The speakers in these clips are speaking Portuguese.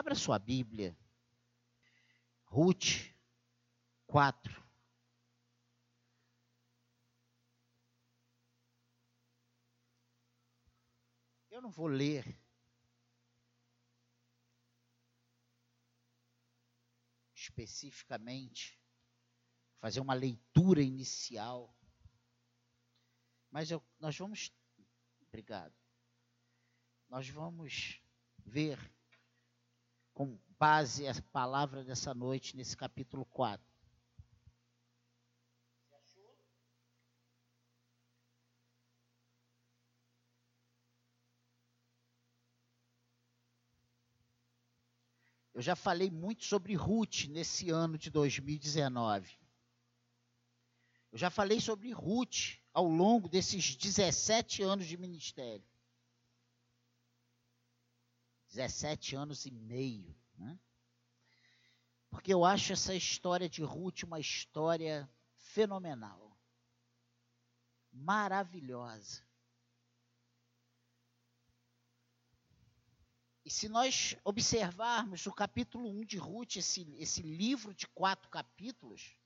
Abra sua Bíblia. Ruth 4. Eu não vou ler. Especificamente, fazer uma leitura inicial. Mas eu, nós vamos. Obrigado. Nós vamos ver com base a palavra dessa noite nesse capítulo 4. Eu já falei muito sobre Ruth nesse ano de 2019. Eu já falei sobre Ruth ao longo desses 17 anos de ministério. 17 anos e meio. Né? Porque eu acho essa história de Ruth uma história fenomenal, maravilhosa. E se nós observarmos o capítulo 1 de Ruth, esse, esse livro de quatro capítulos,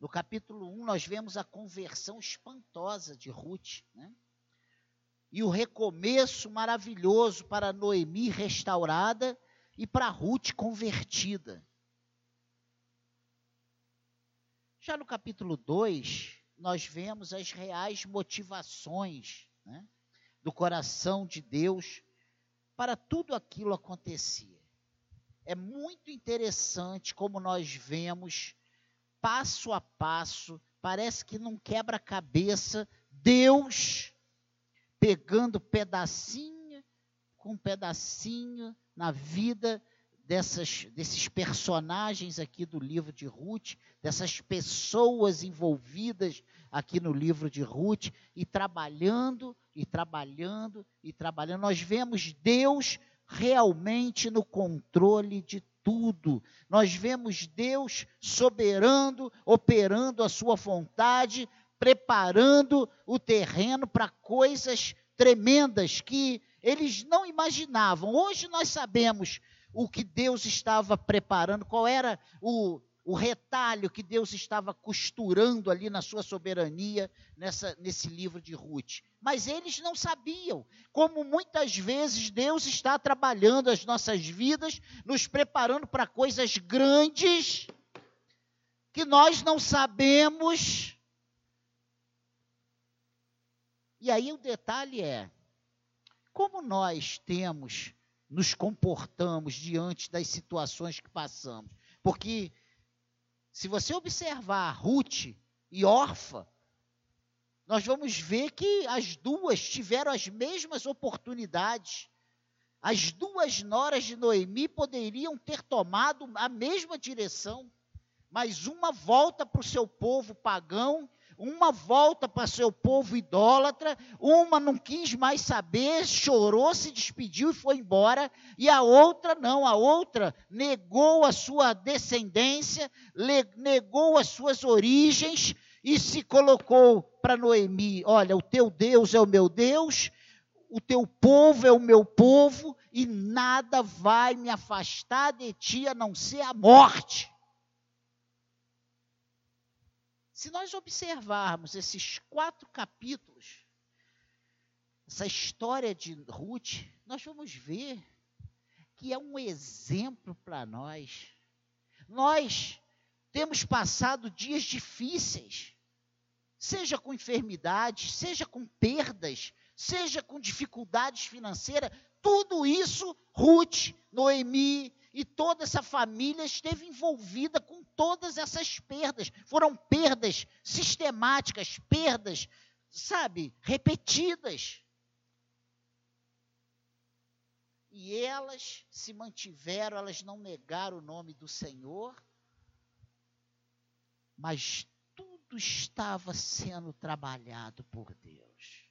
no capítulo 1 nós vemos a conversão espantosa de Ruth, né? E o recomeço maravilhoso para Noemi restaurada e para Ruth convertida. Já no capítulo 2, nós vemos as reais motivações né, do coração de Deus para tudo aquilo acontecer. É muito interessante como nós vemos, passo a passo, parece que não quebra-cabeça, Deus pegando pedacinho com pedacinho na vida dessas, desses personagens aqui do livro de Ruth, dessas pessoas envolvidas aqui no livro de Ruth, e trabalhando, e trabalhando, e trabalhando. Nós vemos Deus realmente no controle de tudo. Nós vemos Deus soberano, operando a sua vontade, preparando o terreno para coisas tremendas que eles não imaginavam. Hoje nós sabemos o que Deus estava preparando, qual era o, o retalho que Deus estava costurando ali na sua soberania nessa, nesse livro de Ruth. Mas eles não sabiam como muitas vezes Deus está trabalhando as nossas vidas, nos preparando para coisas grandes que nós não sabemos E aí o detalhe é: como nós temos, nos comportamos diante das situações que passamos? Porque se você observar Ruth e Orfa, nós vamos ver que as duas tiveram as mesmas oportunidades. As duas noras de Noemi poderiam ter tomado a mesma direção, mas uma volta para o seu povo pagão uma volta para seu povo idólatra, uma não quis mais saber, chorou, se despediu e foi embora, e a outra não, a outra negou a sua descendência, negou as suas origens e se colocou para Noemi: Olha, o teu Deus é o meu Deus, o teu povo é o meu povo, e nada vai me afastar de ti a não ser a morte. Se nós observarmos esses quatro capítulos, essa história de Ruth, nós vamos ver que é um exemplo para nós. Nós temos passado dias difíceis, seja com enfermidades, seja com perdas, seja com dificuldades financeiras, tudo isso Ruth, Noemi, e toda essa família esteve envolvida com todas essas perdas. Foram perdas sistemáticas, perdas, sabe, repetidas. E elas se mantiveram, elas não negaram o nome do Senhor, mas tudo estava sendo trabalhado por Deus.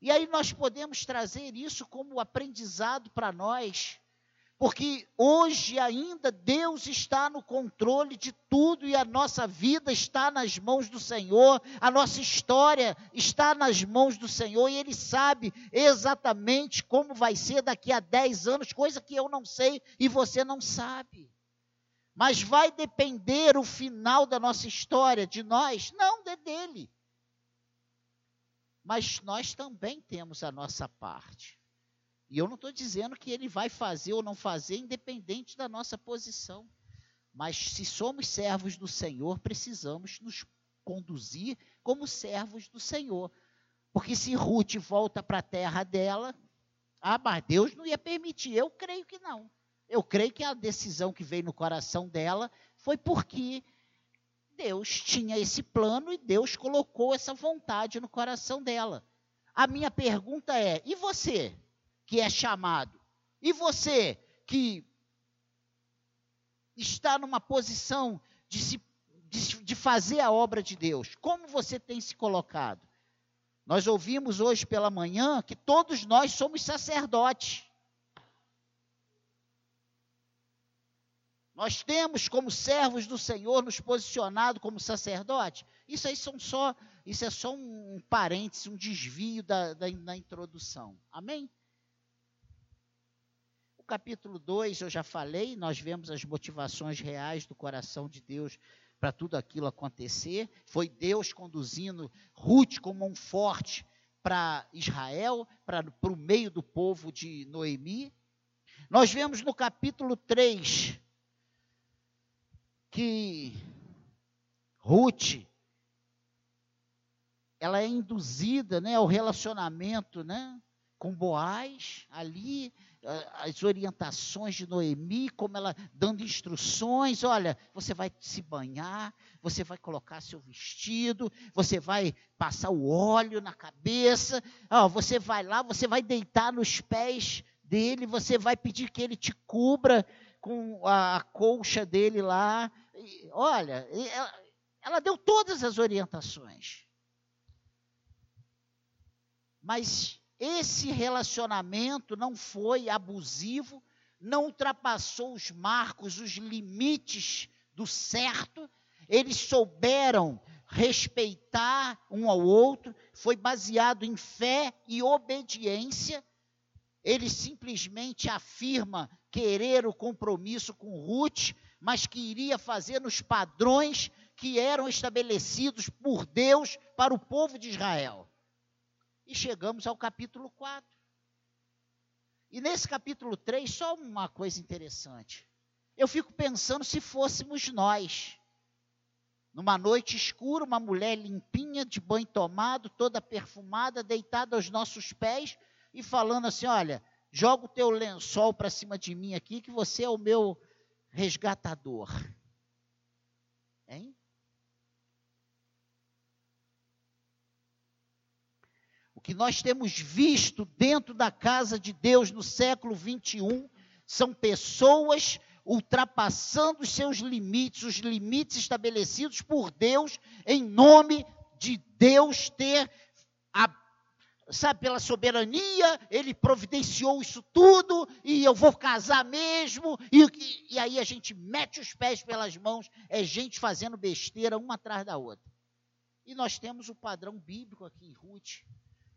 E aí nós podemos trazer isso como aprendizado para nós Porque hoje ainda Deus está no controle de tudo e a nossa vida está nas mãos do Senhor, a nossa história está nas mãos do Senhor e Ele sabe exatamente como vai ser daqui a 10 anos, coisa que eu não sei e você não sabe. Mas vai depender o final da nossa história de nós? Não, é dele. Mas nós também temos a nossa parte. E eu não estou dizendo que ele vai fazer ou não fazer, independente da nossa posição. Mas se somos servos do Senhor, precisamos nos conduzir como servos do Senhor. Porque se Ruth volta para a terra dela, ah, mas Deus não ia permitir. Eu creio que não. Eu creio que a decisão que veio no coração dela foi porque Deus tinha esse plano e Deus colocou essa vontade no coração dela. A minha pergunta é: e você? Que é chamado. E você que está numa posição de, se, de, de fazer a obra de Deus, como você tem se colocado? Nós ouvimos hoje pela manhã que todos nós somos sacerdotes. Nós temos como servos do Senhor nos posicionado como sacerdote. Isso aí são só, isso é só um parênteses, um desvio da, da, da introdução. Amém? Capítulo 2, eu já falei, nós vemos as motivações reais do coração de Deus para tudo aquilo acontecer. Foi Deus conduzindo Ruth como um forte para Israel, para o meio do povo de Noemi. Nós vemos no capítulo 3 que Ruth ela é induzida né, ao relacionamento né, com Boaz ali, as orientações de Noemi, como ela dando instruções, olha, você vai se banhar, você vai colocar seu vestido, você vai passar o óleo na cabeça, ó, você vai lá, você vai deitar nos pés dele, você vai pedir que ele te cubra com a, colcha dele lá. E, olha, ela, ela deu todas as orientações. Mas esse relacionamento não foi abusivo, não ultrapassou os marcos, os limites do certo, eles souberam respeitar um ao outro, foi baseado em fé e obediência. Ele simplesmente afirma querer o compromisso com Ruth, mas que iria fazer nos padrões que eram estabelecidos por Deus para o povo de Israel. E chegamos ao capítulo 4. E nesse capítulo 3, só uma coisa interessante. Eu fico pensando se fôssemos nós. Numa noite escura, uma mulher limpinha, de banho tomado, toda perfumada, deitada aos nossos pés e falando assim: Olha, joga o teu lençol para cima de mim aqui, que você é o meu resgatador. Hein? O que nós temos visto dentro da casa de Deus no século 21 são pessoas ultrapassando os seus limites, os limites estabelecidos por Deus, em nome de Deus ter a sabe, pela soberania, ele providenciou isso tudo, e eu vou casar mesmo, e, e, aí a gente mete os pés pelas mãos, é gente fazendo besteira uma atrás da outra. E nós temos o padrão bíblico aqui em Ruth,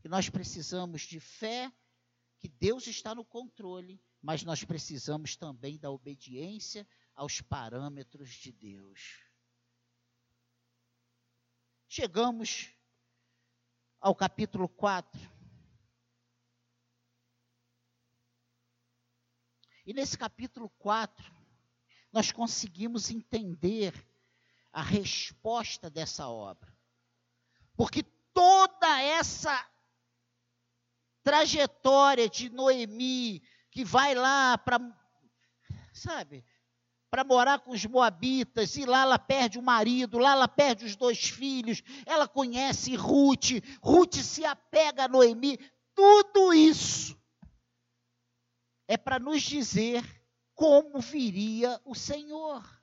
que nós precisamos de fé, que Deus está no controle, mas nós precisamos também da obediência aos parâmetros de Deus. Chegamos ao capítulo 4. E nesse capítulo 4, nós conseguimos entender a resposta dessa obra. Porque toda essa trajetória de Noemi, que vai lá para, sabe, para morar com os moabitas, e lá ela perde o marido, lá ela perde os dois filhos, ela conhece Ruth, Ruth se apega a Noemi, tudo isso é para nos dizer como viria o Senhor.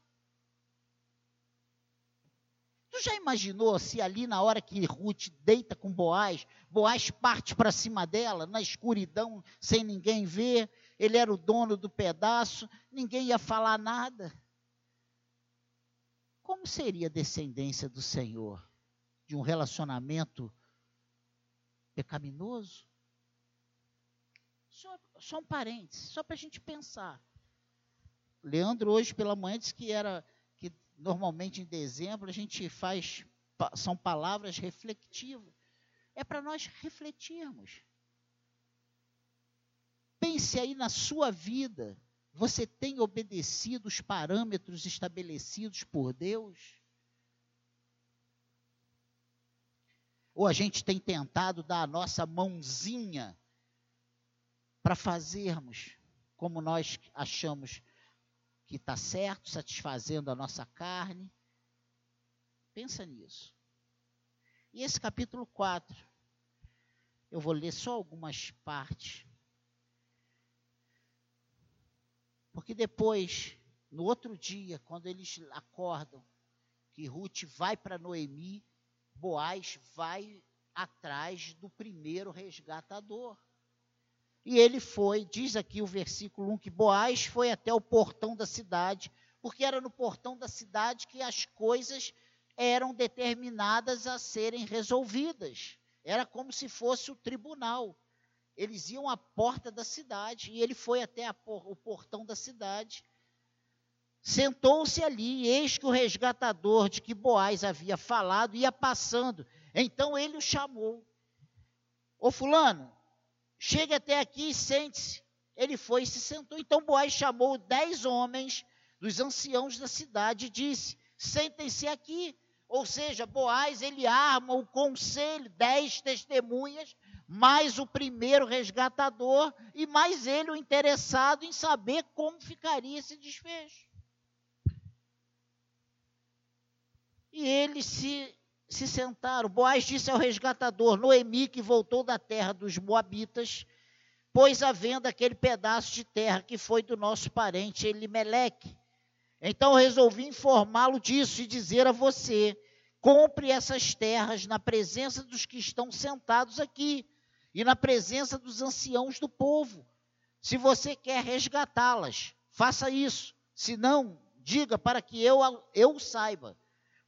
Tu já imaginou se ali na hora que Ruth deita com Boaz, Boaz parte para cima dela, na escuridão, sem ninguém ver, ele era o dono do pedaço, ninguém ia falar nada. Como seria a descendência do Senhor de um relacionamento pecaminoso? Só, só um parênteses, só para a gente pensar. Leandro hoje pela manhã disse que era normalmente em dezembro a gente faz são palavras reflexivas. É para nós refletirmos. Pense aí na sua vida. Você tem obedecido os parâmetros estabelecidos por Deus? Ou a gente tem tentado dar a nossa mãozinha para fazermos como nós achamos que está certo, satisfazendo a nossa carne? Pensa nisso. E esse capítulo 4, eu vou ler só algumas partes. Porque depois, no outro dia, quando eles acordam, que Ruth vai para Noemi, Boaz vai atrás do primeiro resgatador. E ele foi, diz aqui o versículo 1, que Boaz foi até o portão da cidade, porque era no portão da cidade que as coisas eram determinadas a serem resolvidas. Era como se fosse o tribunal. Eles iam à porta da cidade e ele foi até por, o portão da cidade. Sentou-se ali, e eis que o resgatador de que Boaz havia falado ia passando. Então ele o chamou. Ô fulano, chegue até aqui e sente-se. Ele foi e se sentou. Então Boaz chamou dez homens dos anciãos da cidade e disse: Sentem-se aqui. Ou seja, Boaz ele arma o conselho, dez testemunhas, mais o primeiro resgatador e mais ele o interessado em saber como ficaria esse desfecho. E eles se, se sentaram. Boaz disse ao resgatador, Noemi, que voltou da terra dos Moabitas, pôs à venda aquele pedaço de terra que foi do nosso parente Elimeleque então resolvi informá-lo disso e dizer a você: compre essas terras na presença dos que estão sentados aqui e na presença dos anciãos do povo. Se você quer resgatá-las, faça isso. Se não, diga para que eu, eu saiba.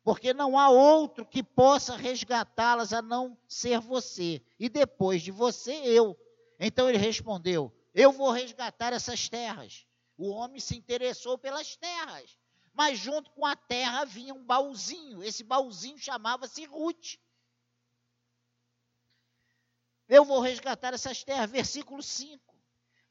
Porque não há outro que possa resgatá-las a não ser você. E depois de você, eu. Então ele respondeu: Eu vou resgatar essas terras. O homem se interessou pelas terras. Mas junto com a terra vinha um baúzinho. Esse baúzinho chamava-se Ruth. Eu vou resgatar essas terras. Versículo 5.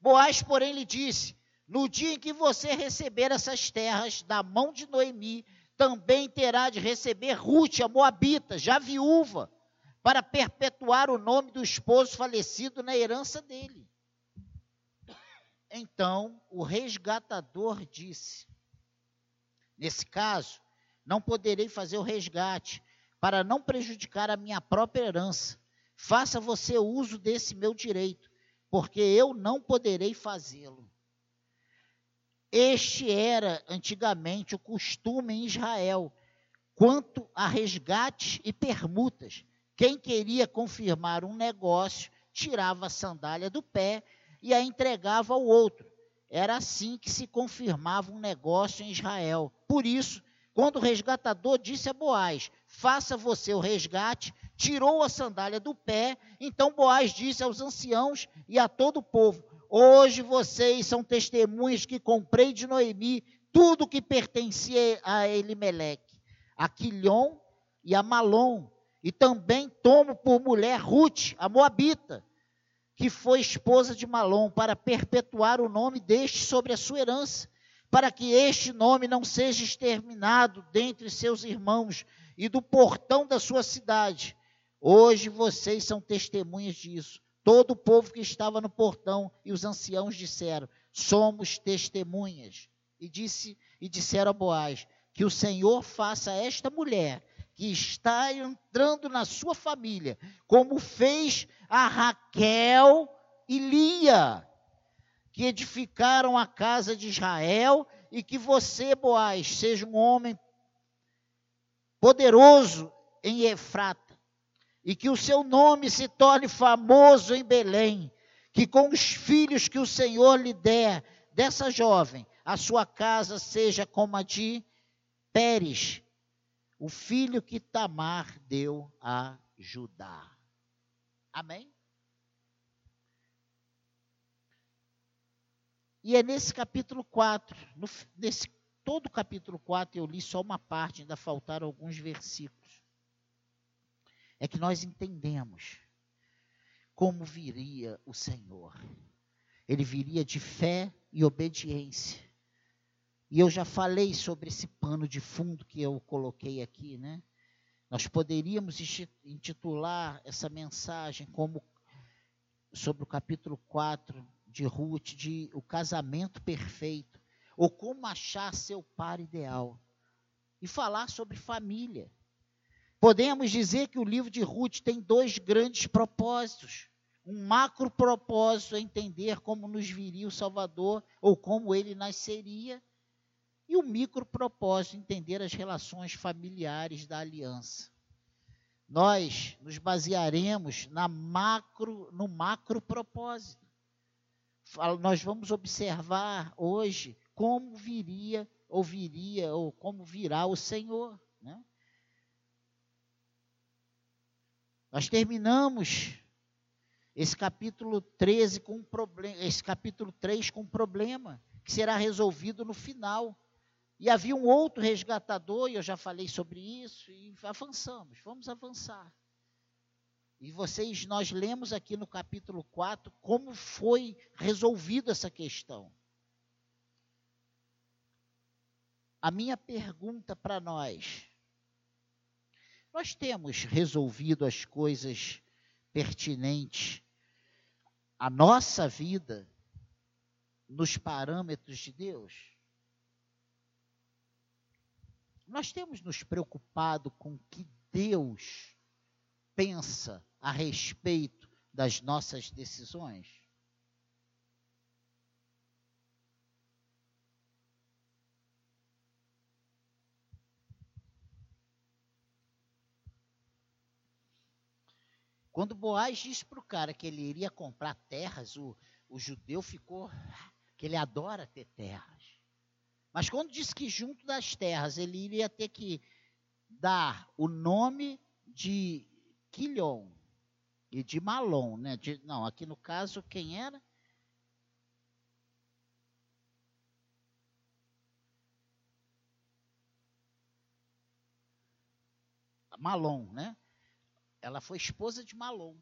Boaz, porém, lhe disse: No dia em que você receber essas terras da mão de Noemi, também terá de receber Ruth, a Moabita, já viúva, para perpetuar o nome do esposo falecido na herança dele. Então o resgatador disse: Nesse caso, não poderei fazer o resgate, para não prejudicar a minha própria herança. Faça você uso desse meu direito, porque eu não poderei fazê-lo. Este era antigamente o costume em Israel, quanto a resgates e permutas. Quem queria confirmar um negócio tirava a sandália do pé e a entregava ao outro. Era assim que se confirmava um negócio em Israel. Por isso, quando o resgatador disse a Boaz: Faça você o resgate, tirou a sandália do pé. Então Boaz disse aos anciãos e a todo o povo: Hoje vocês são testemunhas que comprei de Noemi tudo que pertencia a Elimeleque, a Quilhom e a Malom, e também tomo por mulher Ruth, a Moabita que foi esposa de Malom, para perpetuar o nome deste sobre a sua herança, para que este nome não seja exterminado dentre seus irmãos e do portão da sua cidade. Hoje vocês são testemunhas disso. Todo o povo que estava no portão e os anciãos disseram: Somos testemunhas. E disse e disseram a Boaz: Que o Senhor faça esta mulher que está entrando na sua família, como fez a Raquel e Lia, que edificaram a casa de Israel, e que você, Boaz, seja um homem poderoso em Efrata, e que o seu nome se torne famoso em Belém, que com os filhos que o Senhor lhe der dessa jovem, a sua casa seja como a de Pérez, o filho que Tamar deu a Judá. Amém? E é nesse capítulo 4, no, nesse todo o capítulo 4 eu li só uma parte, ainda faltaram alguns versículos. É que nós entendemos como viria o Senhor. Ele viria de fé e obediência. E eu já falei sobre esse pano de fundo que eu coloquei aqui, né? Nós poderíamos intitular essa mensagem como sobre o capítulo 4 de Ruth, de o casamento perfeito, ou como achar seu par ideal, e falar sobre família. Podemos dizer que o livro de Ruth tem dois grandes propósitos. Um macro propósito é entender como nos viria o Salvador ou como ele nasceria, e o micro propósito entender as relações familiares da aliança. Nós nos basearemos na macro, no macro propósito. Nós vamos observar hoje como viria ou viria ou como virá o Senhor, né? Nós terminamos esse capítulo 13 com um problema, esse capítulo 3 com um problema que será resolvido no final. E havia um outro resgatador, e eu já falei sobre isso, e avançamos, vamos avançar. E vocês, nós lemos aqui no capítulo 4 como foi resolvida essa questão. A minha pergunta para nós: nós temos resolvido as coisas pertinentes à nossa vida nos parâmetros de Deus? Nós temos nos preocupado com o que Deus pensa a respeito das nossas decisões? Quando Boaz disse para o cara que ele iria comprar terras, o, o judeu ficou que ele adora ter terras. Mas quando disse que junto das terras ele iria ter que dar o nome de Quilhon e de Malon, né? De, não, aqui no caso quem era? Malon, né? Ela foi esposa de Malon.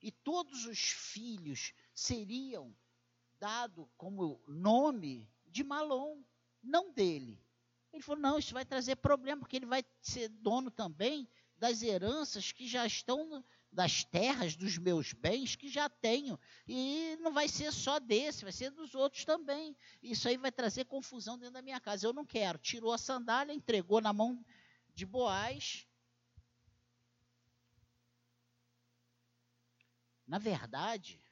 E todos os filhos seriam dado como nome de Malon não dele. Ele falou: não, isso vai trazer problema, porque ele vai ser dono também das heranças que já estão, das terras, dos meus bens que já tenho. E não vai ser só desse, vai ser dos outros também. Isso aí vai trazer confusão dentro da minha casa. Eu não quero. Tirou a sandália, entregou na mão de Boaz. Na verdade,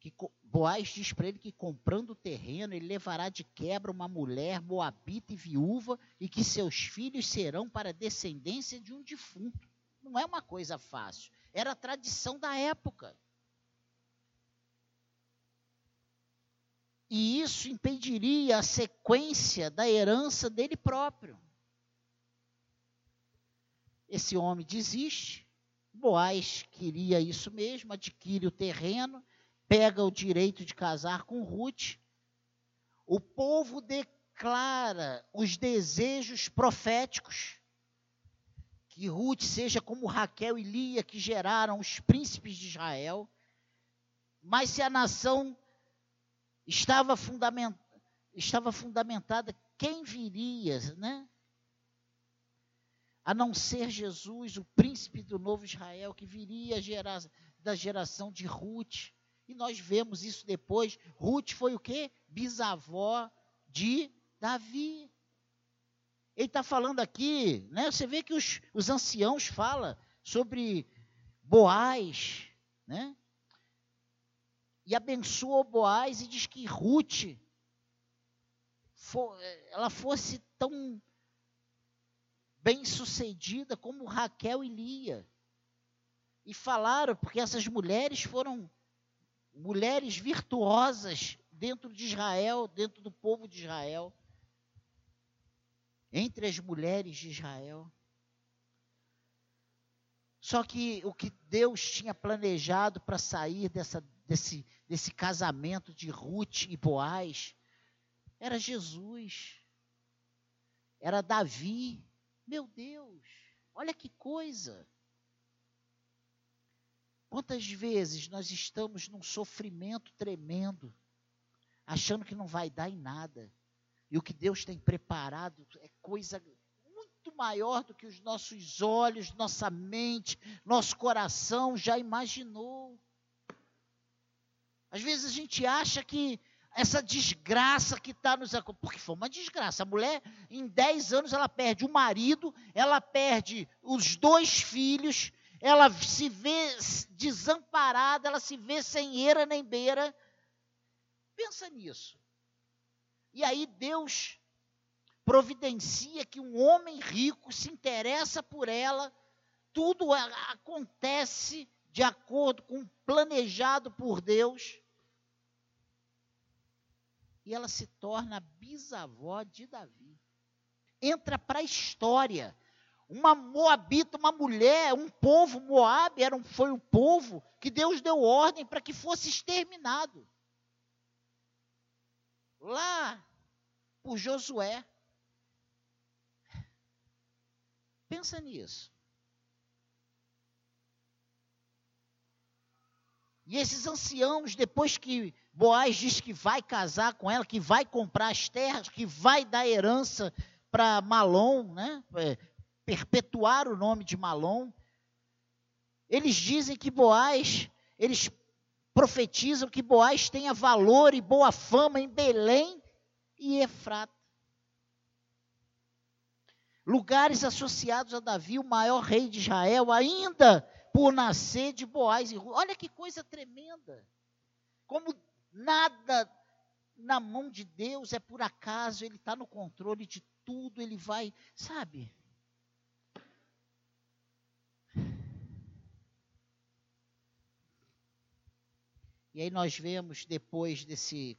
que Boaz diz para ele que comprando o terreno, ele levará de quebra uma mulher moabita e viúva, e que seus filhos serão para a descendência de um defunto. Não é uma coisa fácil. Era a tradição da época. E isso impediria a sequência da herança dele próprio. Esse homem desiste. Boaz queria isso mesmo, adquire o terreno pega o direito de casar com Ruth. O povo declara os desejos proféticos. Que Ruth seja como Raquel e Lia, que geraram os príncipes de Israel. Mas se a nação estava, estava fundamentada, quem viria, né? A não ser Jesus, o príncipe do novo Israel, que viria da geração de Ruth. E nós vemos isso depois. Ruth foi o quê? Bisavó de Davi. Ele está falando aqui, né? Você vê que os, os anciãos falam sobre Boaz, né? E abençoa Boaz e diz que Ruth for, ela fosse tão bem sucedida como Raquel e Lia. e falaram, porque essas mulheres foram mulheres virtuosas dentro de Israel, dentro do povo de Israel, entre as mulheres de Israel. Só que o que Deus tinha planejado para sair dessa, desse, desse casamento de Ruth e Boaz era Jesus, era Davi. Meu Deus, olha que coisa. Quantas vezes nós estamos num sofrimento tremendo, achando que não vai dar em nada, e o que Deus tem preparado é coisa muito maior do que os nossos olhos, nossa mente, nosso coração já imaginou. Às vezes a gente acha que essa desgraça que está nos porque foi uma desgraça. A mulher, em 10 anos, ela perde o marido, ela perde os dois filhos, ela se vê desamparada, ela se vê sem eira nem beira. Pensa nisso. E aí Deus providencia que um homem rico se interessa por ela, tudo acontece de acordo com o planejado por Deus. E ela se torna bisavó de Davi. Entra para a história uma moabita, uma mulher, um povo, Moab era um, foi um povo que Deus deu ordem para que fosse exterminado. Lá por Josué. Pensa nisso. E esses anciãos, depois que Boaz diz que vai casar com ela, que vai comprar as terras, que vai dar herança para Malom, né? É, perpetuar o nome de Malom. Eles dizem que Boaz, eles profetizam que Boaz tenha valor e boa fama em Belém e Efrata. Lugares associados a Davi, o maior rei de Israel, ainda por nascer de Boaz e. Olha que coisa tremenda. Como nada na mão de Deus é por acaso, Ele está no controle de tudo, Ele vai, sabe? E aí nós vemos depois desse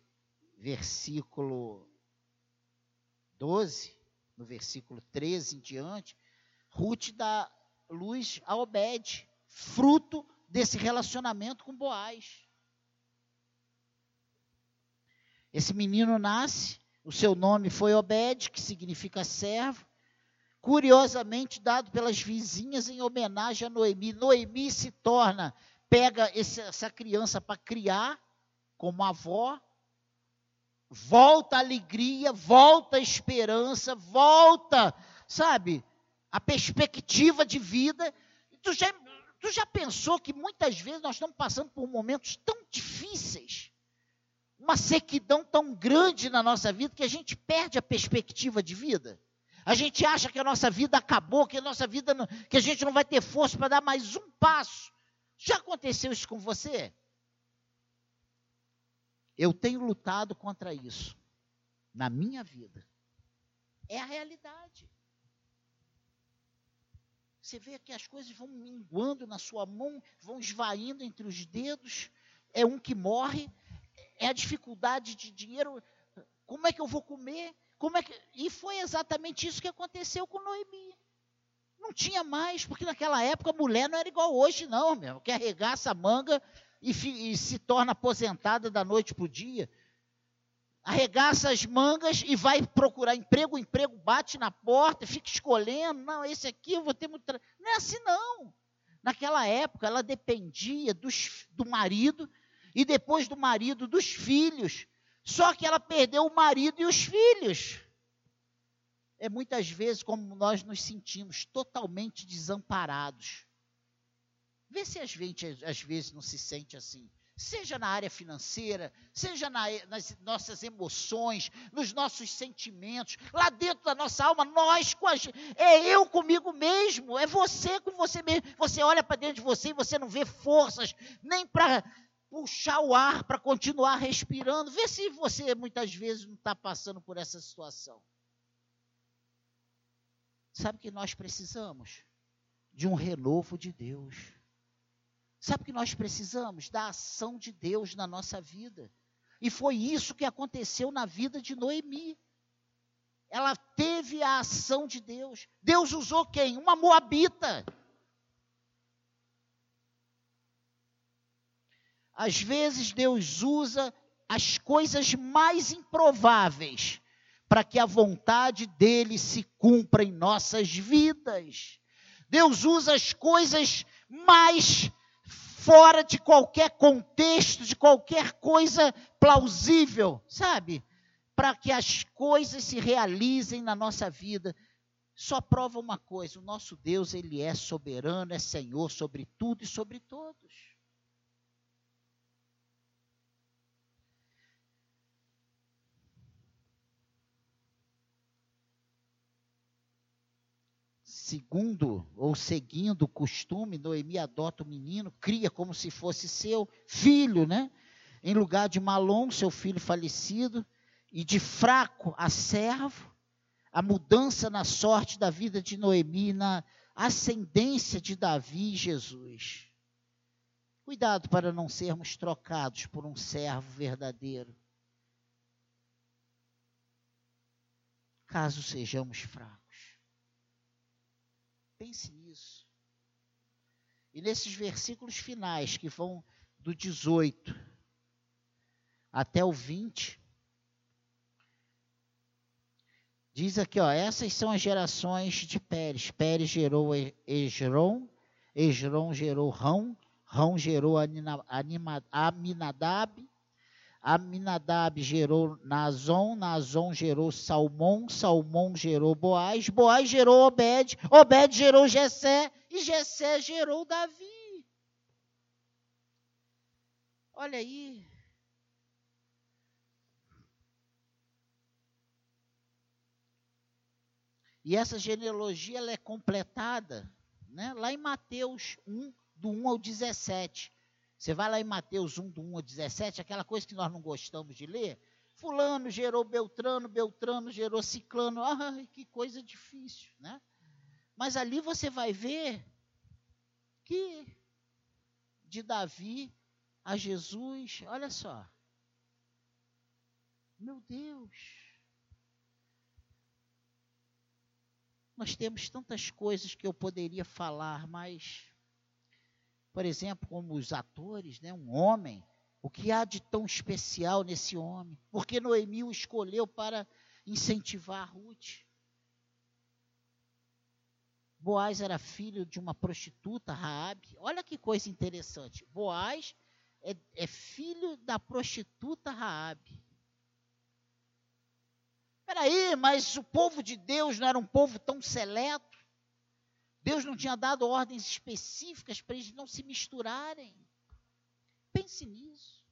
versículo 12, no versículo 13 em diante, Ruth dá luz a Obed, fruto desse relacionamento com Boaz. Esse menino nasce, o seu nome foi Obed, que significa servo, curiosamente dado pelas vizinhas em homenagem a Noemi. Noemi se torna pega esse, essa criança para criar como avó, volta a alegria, volta a esperança, volta, sabe, a perspectiva de vida. Tu já, tu já pensou que muitas vezes nós estamos passando por momentos tão difíceis, uma sequidão tão grande na nossa vida que a gente perde a perspectiva de vida? A gente acha que a nossa vida acabou, que a nossa vida não, que a gente não vai ter força para dar mais um passo. Já aconteceu isso com você? Eu tenho lutado contra isso na minha vida. É a realidade. Você vê que as coisas vão minguando na sua mão, vão esvaindo entre os dedos. É um que morre, é a dificuldade de dinheiro. Como é que eu vou comer? Como é que... E foi exatamente isso que aconteceu com Noemi. Não tinha mais, porque naquela época a mulher não era igual hoje, não, meu, que arregaça a manga e, e se torna aposentada da noite para o dia. Arregaça as mangas e vai procurar emprego, o emprego bate na porta, fica escolhendo, não, esse aqui eu vou ter muito. Não é assim, não. Naquela época ela dependia dos, do marido e depois do marido dos filhos. Só que ela perdeu o marido e os filhos é muitas vezes como nós nos sentimos totalmente desamparados. Vê se a gente às vezes não se sente assim. Seja na área financeira, seja na, nas nossas emoções, nos nossos sentimentos, lá dentro da nossa alma, nós com a, é eu comigo mesmo, é você com você mesmo. Você olha para dentro de você e você não vê forças nem para puxar o ar para continuar respirando. Vê se você muitas vezes não está passando por essa situação. Sabe que nós precisamos? De um renovo de Deus. Sabe o que nós precisamos? Da ação de Deus na nossa vida. E foi isso que aconteceu na vida de Noemi. Ela teve a ação de Deus. Deus usou quem? Uma moabita. Às vezes Deus usa as coisas mais improváveis para que a vontade dele se cumpra em nossas vidas. Deus usa as coisas mais fora de qualquer contexto, de qualquer coisa plausível, sabe? Para que as coisas se realizem na nossa vida. Só prova uma coisa: o nosso Deus, ele é soberano, é Senhor sobre tudo e sobre todos. Segundo ou seguindo o costume, Noemi adota o menino, cria como se fosse seu filho, né? Em lugar de Malom, seu filho falecido, e de fraco a servo, a mudança na sorte da vida de Noemi, na ascendência de Davi e Jesus. Cuidado para não sermos trocados por um servo verdadeiro. Caso sejamos fracos. Pense nisso. E nesses versículos finais, que vão do 18 até o 20, diz aqui, ó, essas são as gerações de Pérez. Pérez gerou Esron, Esron gerou Rão, Rão gerou Aminadab, Aminadab gerou Nazon, Nazon gerou Salmão, Salmão gerou Boaz, Boaz gerou Obed, Obed gerou Jessé e Jessé gerou Davi. Olha aí. E essa genealogia ela é completada né, lá em Mateus 1, do 1 ao 17. Você vai lá em Mateus 1, do 1 ao 17, aquela coisa que nós não gostamos de ler. Fulano gerou Beltrano, Beltrano gerou Ciclano. Ai, que coisa difícil, né? Mas ali você vai ver que de Davi a Jesus, olha só. Meu Deus. Nós temos tantas coisas que eu poderia falar, mas por exemplo, como os atores, né, um homem, o que há de tão especial nesse homem? Porque Noemi o escolheu para incentivar Ruth. Boaz era filho de uma prostituta, Raabe. Olha que coisa interessante. Boaz é, é filho da prostituta Raabe. Peraí, mas o povo de Deus não era um povo tão seleto? Deus não tinha dado ordens específicas para eles não se misturarem. Pense nisso.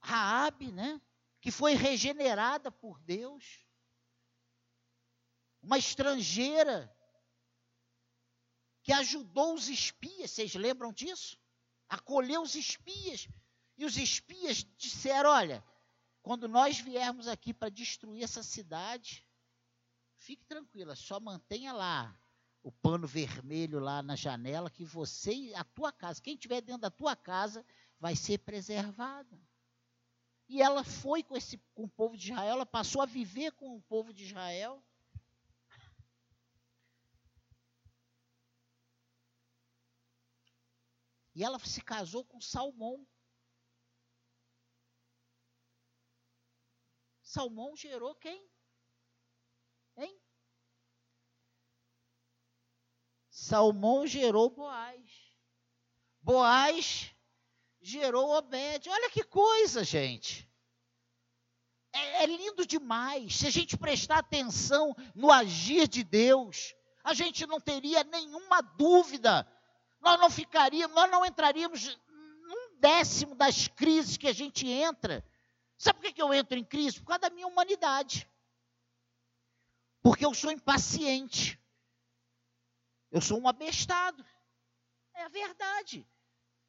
Raabe, né? Que foi regenerada por Deus. Uma estrangeira que ajudou os espias, vocês lembram disso? Acolheu os espias. E os espias disseram: olha, quando nós viermos aqui para destruir essa cidade, Fique tranquila, só mantenha lá o pano vermelho lá na janela que você a tua casa, quem estiver dentro da tua casa vai ser preservado. E ela foi com esse com o povo de Israel, ela passou a viver com o povo de Israel. E ela se casou com Salmão. Salmão gerou quem? Hein? Salmão gerou Boaz. Boaz gerou Obed. Olha que coisa, gente. É, é, lindo demais. Se a gente prestar atenção no agir de Deus, a gente não teria nenhuma dúvida. Nós não ficaríamos, nós não entraríamos num décimo das crises que a gente entra. Sabe por que eu entro em crise? Por causa da minha humanidade porque eu sou impaciente. Eu sou um abestado. É a verdade.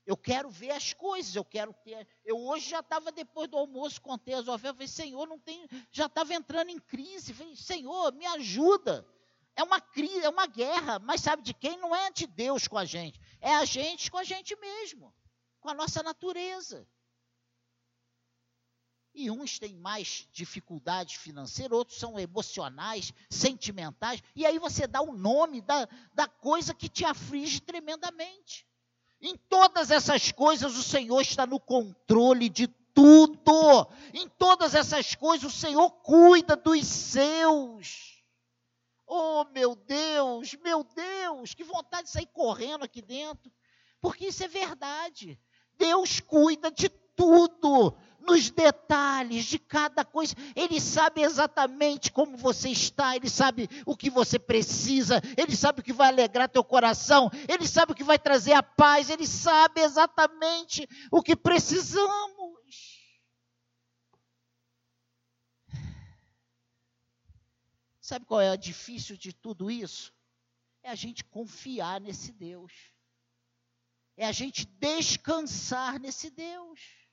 Eu quero ver as coisas, eu quero ter. Eu hoje já estava depois do almoço, contei as ofertas, falei, Senhor, não tem. Já estava entrando em crise. Falei, Senhor, me ajuda É uma crise, é uma guerra, mas sabe de quem? Não é de Deus com a gente, é a gente com a gente mesmo, com a nossa natureza. E uns têm mais dificuldade financeira, outros são emocionais, sentimentais, e aí você dá o nome da, da coisa que te aflige tremendamente. Em todas essas coisas, o Senhor está no controle de tudo. Em todas essas coisas, o Senhor cuida dos seus. Oh, meu Deus, meu Deus, que vontade de sair correndo aqui dentro. Porque isso é verdade. Deus cuida de tudo nos detalhes de cada coisa. Ele sabe exatamente como você está, ele sabe o que você precisa, ele sabe o que vai alegrar teu coração, ele sabe o que vai trazer a paz, ele sabe exatamente o que precisamos. Sabe qual é o difícil de tudo isso? É a gente confiar nesse Deus. É a gente descansar nesse Deus.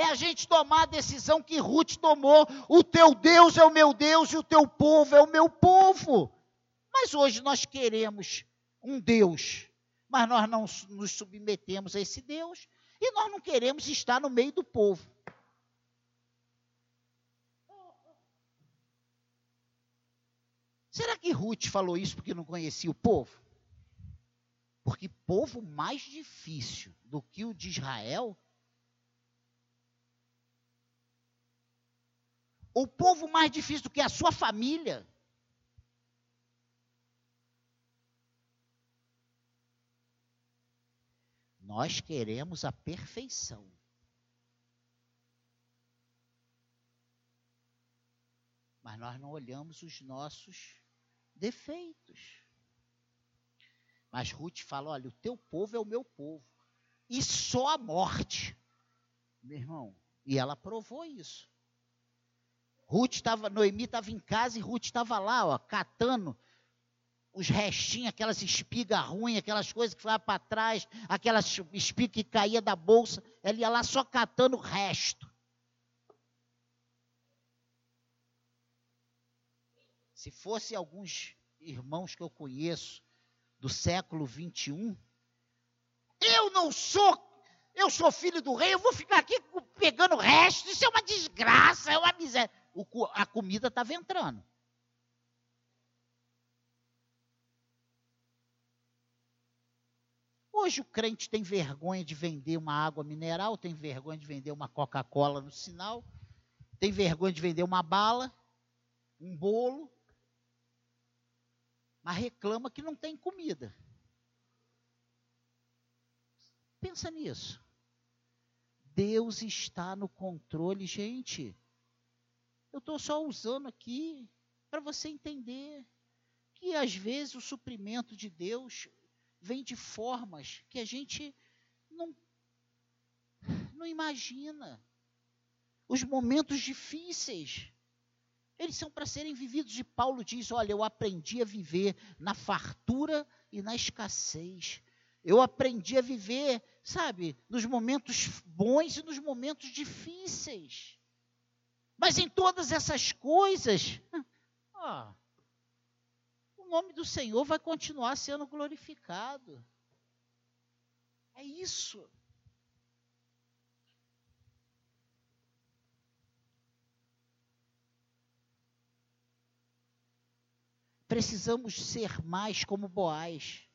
É a gente tomar a decisão que Ruth tomou. O teu Deus é o meu Deus e o teu povo é o meu povo. Mas hoje nós queremos um Deus, mas nós não nos submetemos a esse Deus e nós não queremos estar no meio do povo. Será que Ruth falou isso porque não conhecia o povo? Porque povo mais difícil do que o de Israel o povo mais difícil do que a sua família. Nós queremos a perfeição. Mas nós não olhamos os nossos defeitos. Mas Ruth fala: olha, o teu povo é o meu povo. E só a morte. Meu irmão, e ela provou isso. Ruth estava, Noemi estava em casa e Ruth estava lá, ó, catando os restinhos, aquelas espigas ruins, aquelas coisas que estavam para trás, aquelas espigas que caía da bolsa, ela ia lá só catando o resto. Se fosse alguns irmãos que eu conheço do século 21, eu não sou, eu sou filho do rei, eu vou ficar aqui pegando o resto, isso é uma desgraça, é uma miséria a comida estava entrando. Hoje o crente tem vergonha de vender uma água mineral, tem vergonha de vender uma Coca-Cola no sinal, tem vergonha de vender uma bala, um bolo, mas reclama que não tem comida. Pensa nisso. Deus está no controle, gente. Eu estou só usando aqui para você entender que às vezes o suprimento de Deus vem de formas que a gente não, não imagina. Os momentos difíceis, eles são para serem vividos. E Paulo diz: Olha, eu aprendi a viver na fartura e na escassez. Eu aprendi a viver, sabe, nos momentos bons e nos momentos difíceis. Mas em todas essas coisas, ó, o nome do Senhor vai continuar sendo glorificado. É isso. Precisamos ser mais como Boaz,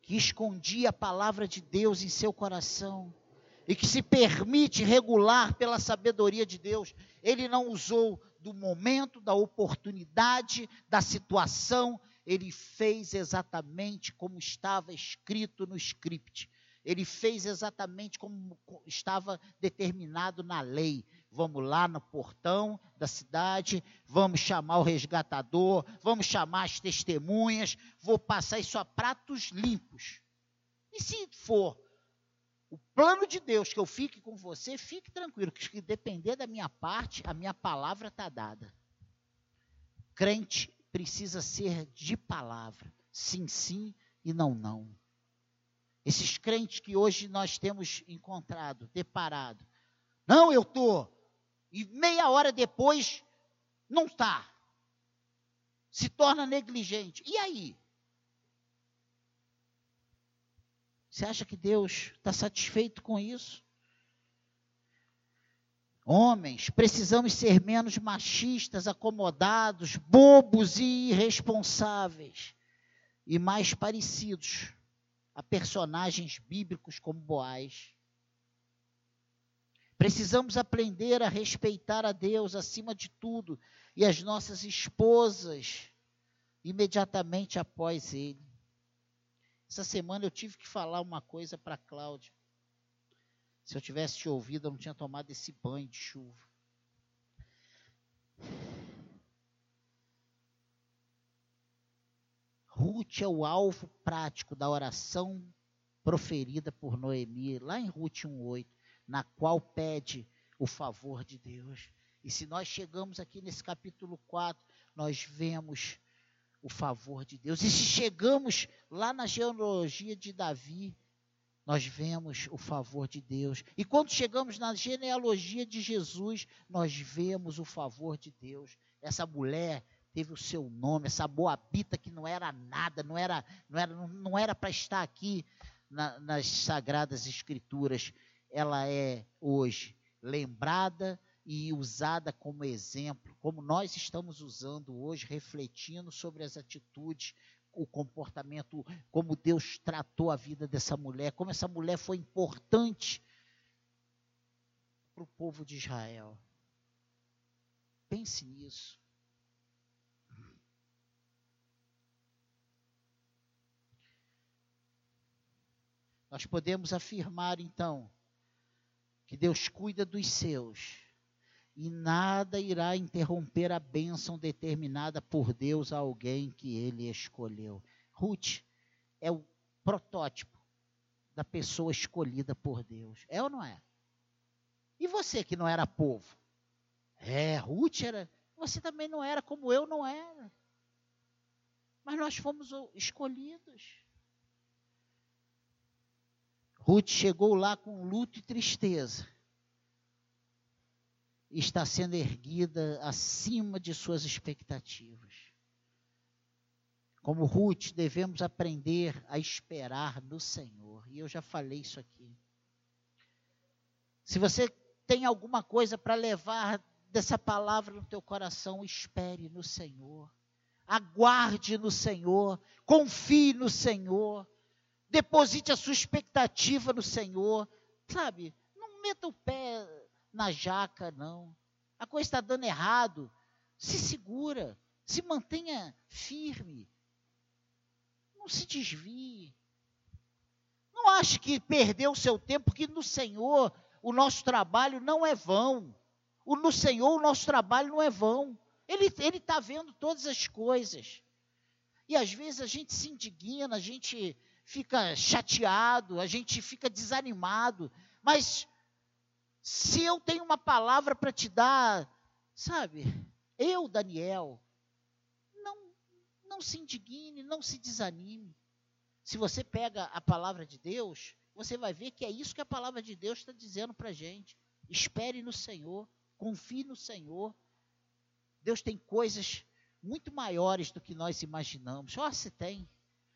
que escondia a palavra de Deus em seu coração e que se permite regular pela sabedoria de Deus. Ele não usou do momento, da oportunidade, da situação, ele fez exatamente como estava escrito no script. Ele fez exatamente como estava determinado na lei. Vamos lá no portão da cidade, vamos chamar o resgatador, vamos chamar as testemunhas, vou passar isso a pratos limpos. E se for o plano de Deus que eu fique com você, fique tranquilo, que depender da minha parte, a minha palavra está dada. Crente precisa ser de palavra, sim, sim e não, não. Esses crentes que hoje nós temos encontrado, deparado, não, eu estou, e meia hora depois, não está. se torna negligente. E aí? Você acha que Deus está satisfeito com isso? Homens, precisamos ser menos machistas, acomodados, bobos e irresponsáveis, e mais parecidos a personagens bíblicos como Boaz. Precisamos aprender a respeitar a Deus acima de tudo e as nossas esposas imediatamente após ele. Essa semana eu tive que falar uma coisa para Cláudia. Se eu tivesse te ouvido, eu não tinha tomado esse banho de chuva. Ruth é o alvo prático da oração proferida por Noemi, lá em Ruth 1,8, na qual pede o favor de Deus. E se nós chegamos aqui nesse capítulo 4, nós vemos o favor de Deus. E se chegamos lá na genealogia de Davi, nós vemos o favor de Deus. E quando chegamos na genealogia de Jesus, nós vemos o favor de Deus. Essa mulher teve o seu nome, essa Boabita que não era nada, não era não era não era para estar aqui na, nas sagradas escrituras. Ela é hoje lembrada e usada como exemplo, como nós estamos usando hoje, refletindo sobre as atitudes o comportamento, como Deus tratou a vida dessa mulher, como essa mulher foi importante para o povo de Israel. Pense nisso. Nós podemos afirmar então que Deus cuida dos seus e nada irá interromper a bênção determinada por Deus a alguém que ele escolheu. Ruth é o protótipo da pessoa escolhida por Deus. É ou não é? E você que não era povo? É, Ruth era. Você também não era como eu não era. Mas nós fomos escolhidos. Ruth chegou lá com luto e tristeza está sendo erguida acima de suas expectativas. Como Ruth, devemos aprender a esperar no Senhor. E eu já falei isso aqui. Se você tem alguma coisa para levar dessa palavra no teu coração, espere no Senhor. Aguarde no Senhor, confie no Senhor. Deposite a sua expectativa no Senhor. Sabe? Não meta o pé na jaca, não. A coisa está dando errado. Se segura, se mantenha firme. Não se desvie. Não ache que perdeu o seu tempo, porque no Senhor o nosso trabalho não é vão. O, no Senhor o nosso trabalho não é vão. Ele está vendo todas as coisas. E às vezes a gente se indigna, a gente fica chateado, a gente fica desanimado. Mas se eu tenho uma palavra para te dar, sabe? Eu, Daniel, não, não se indigne, não se desanime. Se você pega a palavra de Deus, você vai ver que é isso que a palavra de Deus está dizendo para a gente. Espere no Senhor, confie no Senhor. Deus tem coisas muito maiores do que nós imaginamos. Só se tem.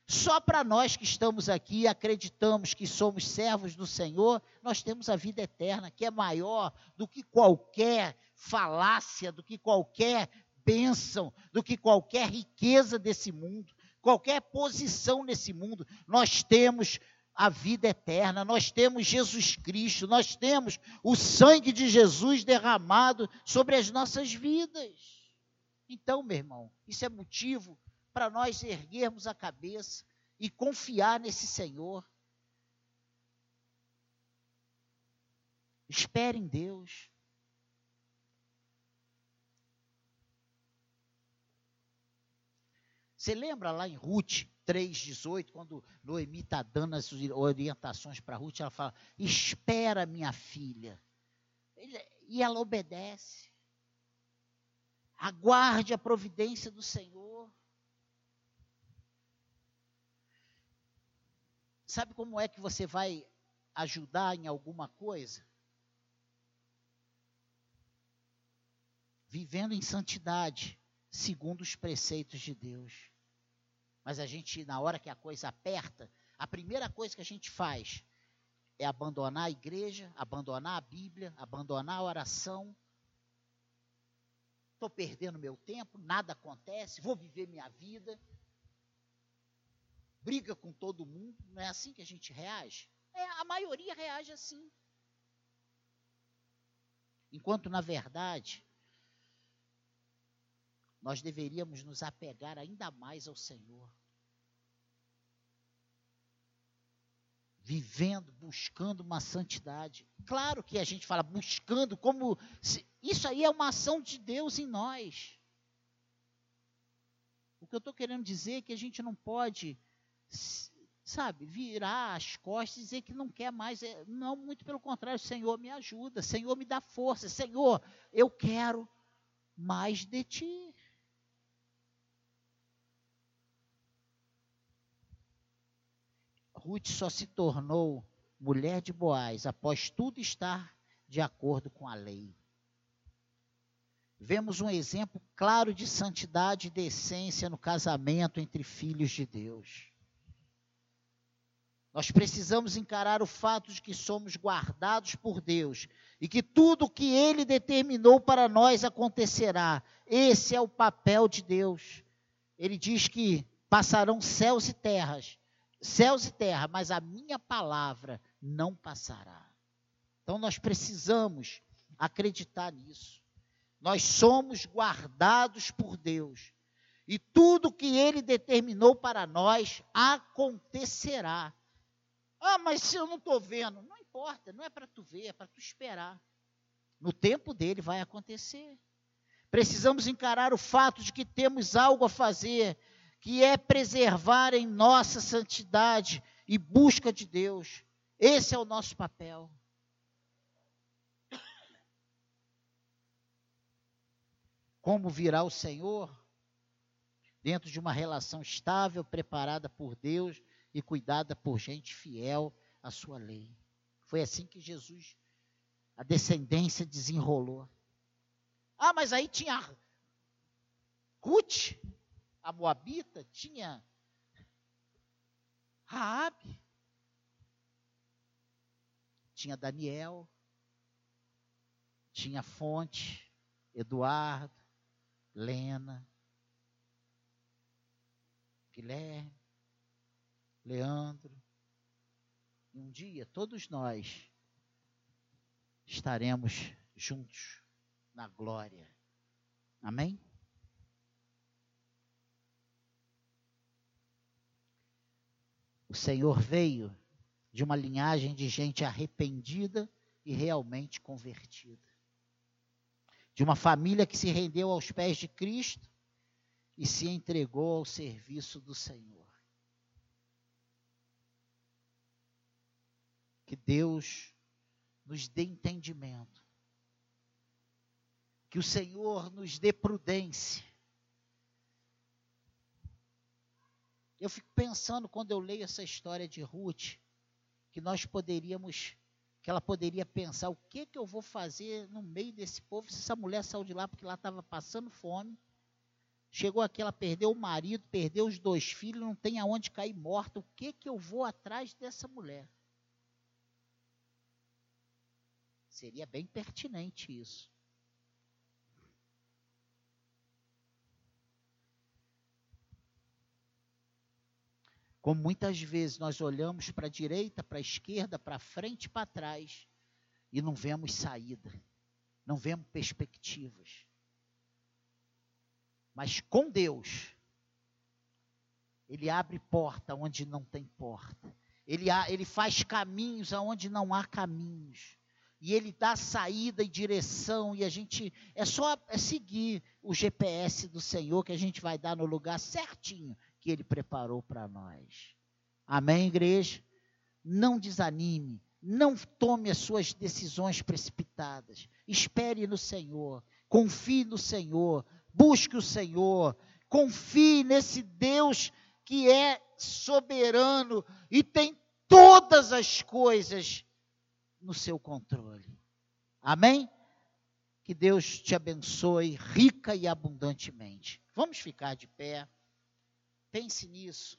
Só para nós que estamos aqui e acreditamos que somos servos do Senhor, nós temos a vida eterna, que é maior do que qualquer falácia, do que qualquer bênção, do que qualquer riqueza desse mundo, qualquer posição nesse mundo. Nós temos a vida eterna, nós temos Jesus Cristo, nós temos o sangue de Jesus derramado sobre as nossas vidas. Então, meu irmão, isso é motivo para nós erguermos a cabeça e confiar nesse Senhor. Espere em Deus. Você lembra lá em Ruth 3,18, quando Noemi está dando as orientações para Ruth, ela fala: Espera, minha filha. E ela obedece. Aguarde a providência do Senhor. Sabe como é que você vai ajudar em alguma coisa? Vivendo em santidade, segundo os preceitos de Deus. Mas a gente, na hora que a coisa aperta, a primeira coisa que a gente faz é abandonar a igreja, abandonar a Bíblia, abandonar a oração. Estou perdendo meu tempo, nada acontece, vou viver minha vida. Briga com todo mundo, não é assim que a gente reage? É, a maioria reage assim. Enquanto, na verdade, nós deveríamos nos apegar ainda mais ao Senhor. Vivendo, buscando uma santidade. Claro que a gente fala buscando, como. Se, isso aí é uma ação de Deus em nós. O que eu estou querendo dizer é que a gente não pode, sabe, virar as costas e dizer que não quer mais. É, não, muito pelo contrário, Senhor me ajuda, Senhor me dá força, Senhor, eu quero mais de ti. Ruth só se tornou mulher de Boaz após tudo estar de acordo com a lei. Vemos um exemplo claro de santidade e decência no casamento entre filhos de Deus. Nós precisamos encarar o fato de que somos guardados por Deus e que tudo o que Ele determinou para nós acontecerá. Esse é o papel de Deus. Ele diz que passarão céus e terras, céus e terra, mas a minha palavra não passará. Então nós precisamos acreditar nisso. Nós somos guardados por Deus. E tudo que ele determinou para nós acontecerá. Ah, mas se eu não estou vendo, não importa, não é para tu ver, é para tu esperar. No tempo dele vai acontecer. Precisamos encarar o fato de que temos algo a fazer que é preservar em nossa santidade e busca de Deus. Esse é o nosso papel. Como virá o Senhor? Dentro de uma relação estável, preparada por Deus e cuidada por gente fiel à sua lei. Foi assim que Jesus, a descendência, desenrolou. Ah, mas aí tinha Ruth, a Moabita tinha Raabe, tinha Daniel, tinha Fonte, Eduardo, Lena, Guilherme, Leandro. E um dia todos nós estaremos juntos na glória. Amém? O Senhor veio de uma linhagem de gente arrependida e realmente convertida. De uma família que se rendeu aos pés de Cristo e se entregou ao serviço do Senhor. Que Deus nos dê entendimento. Que o Senhor nos dê prudência Eu fico pensando quando eu leio essa história de Ruth, que nós poderíamos, que ela poderia pensar, o que que eu vou fazer no meio desse povo se essa mulher saiu de lá porque lá estava passando fome, chegou aqui, ela perdeu o marido, perdeu os dois filhos, não tem aonde cair morta, o que que eu vou atrás dessa mulher? Seria bem pertinente isso. Como muitas vezes nós olhamos para a direita, para a esquerda, para frente e para trás e não vemos saída, não vemos perspectivas. Mas com Deus, Ele abre porta onde não tem porta. Ele, ele faz caminhos aonde não há caminhos. E Ele dá saída e direção. E a gente. É só é seguir o GPS do Senhor que a gente vai dar no lugar certinho que Ele preparou para nós. Amém, igreja? Não desanime, não tome as suas decisões precipitadas. Espere no Senhor, confie no Senhor, busque o Senhor, confie nesse Deus que é soberano e tem todas as coisas no seu controle. Amém? Que Deus te abençoe rica e abundantemente. Vamos ficar de pé. Pense nisso.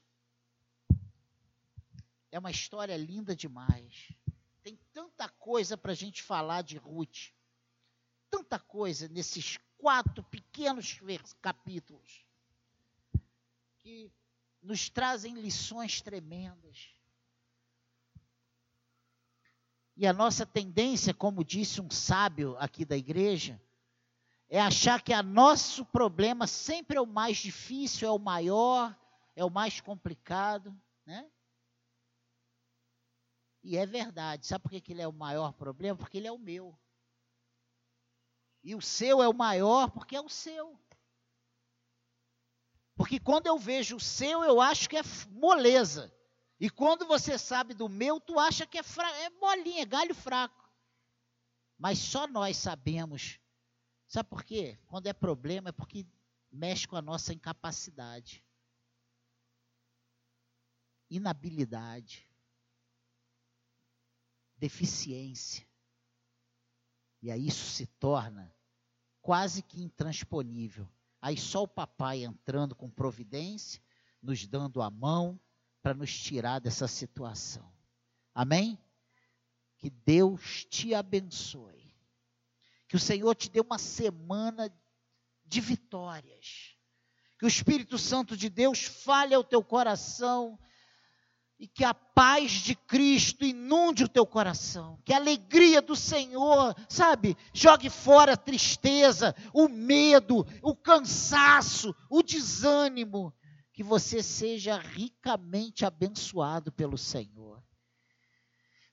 É uma história linda demais. Tem tanta coisa para a gente falar de Ruth. Tanta coisa nesses quatro pequenos capítulos que nos trazem lições tremendas. E a nossa tendência, como disse um sábio aqui da igreja, é achar que o nosso problema sempre é o mais difícil, é o maior, é o mais complicado, né? E é verdade. Sabe por que ele é o maior problema? Porque ele é o meu. E o seu é o maior porque é o seu. Porque quando eu vejo o seu, eu acho que é moleza. E quando você sabe do meu, tu acha que é, fra... é molinha, é galho fraco. Mas só nós sabemos. Sabe por quê? Quando é problema é porque mexe com a nossa incapacidade, inabilidade, deficiência. E aí isso se torna quase que intransponível. Aí só o papai entrando com providência, nos dando a mão, para nos tirar dessa situação. Amém? Que Deus te abençoe. Que o Senhor te dê uma semana de vitórias. Que o Espírito Santo de Deus fale ao teu coração e que a paz de Cristo inunde o teu coração, que a alegria do Senhor, sabe, jogue fora a tristeza, o medo, o cansaço, o desânimo, que você seja ricamente abençoado pelo Senhor.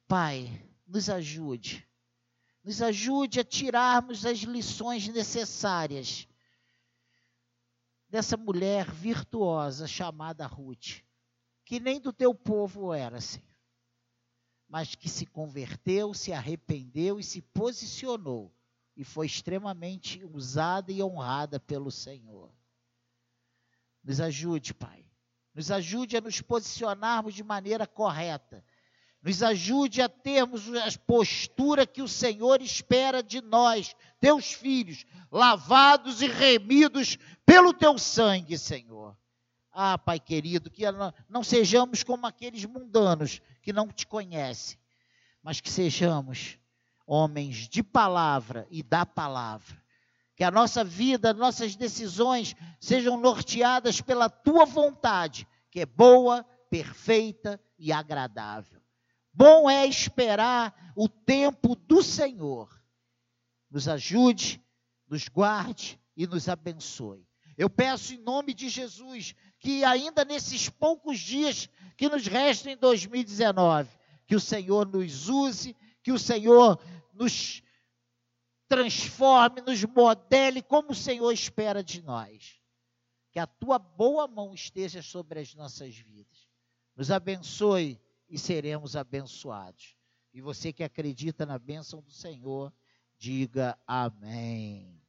Pai, nos ajude, nos ajude a tirarmos as lições necessárias dessa mulher virtuosa chamada Ruth, que nem do teu povo era, Senhor, mas que se converteu, se arrependeu e se posicionou e foi extremamente usada e honrada pelo Senhor. Nos ajude, Pai. Nos ajude a nos posicionarmos de maneira correta. Nos ajude a termos a postura que o Senhor espera de nós, teus filhos, lavados e remidos pelo teu sangue, Senhor. Ah, Pai querido, que não sejamos como aqueles mundanos que não te conhecem, mas que sejamos homens de palavra e da palavra que a nossa vida, nossas decisões sejam norteadas pela tua vontade, que é boa, perfeita e agradável. Bom é esperar o tempo do Senhor. Nos ajude, nos guarde e nos abençoe. Eu peço em nome de Jesus que ainda nesses poucos dias que nos restam em 2019, que o Senhor nos use, que o Senhor nos transforme, nos modele como o Senhor espera de nós. Que a tua boa mão esteja sobre as nossas vidas. Nos abençoe e seremos abençoados. E você que acredita na bênção do Senhor, diga amém.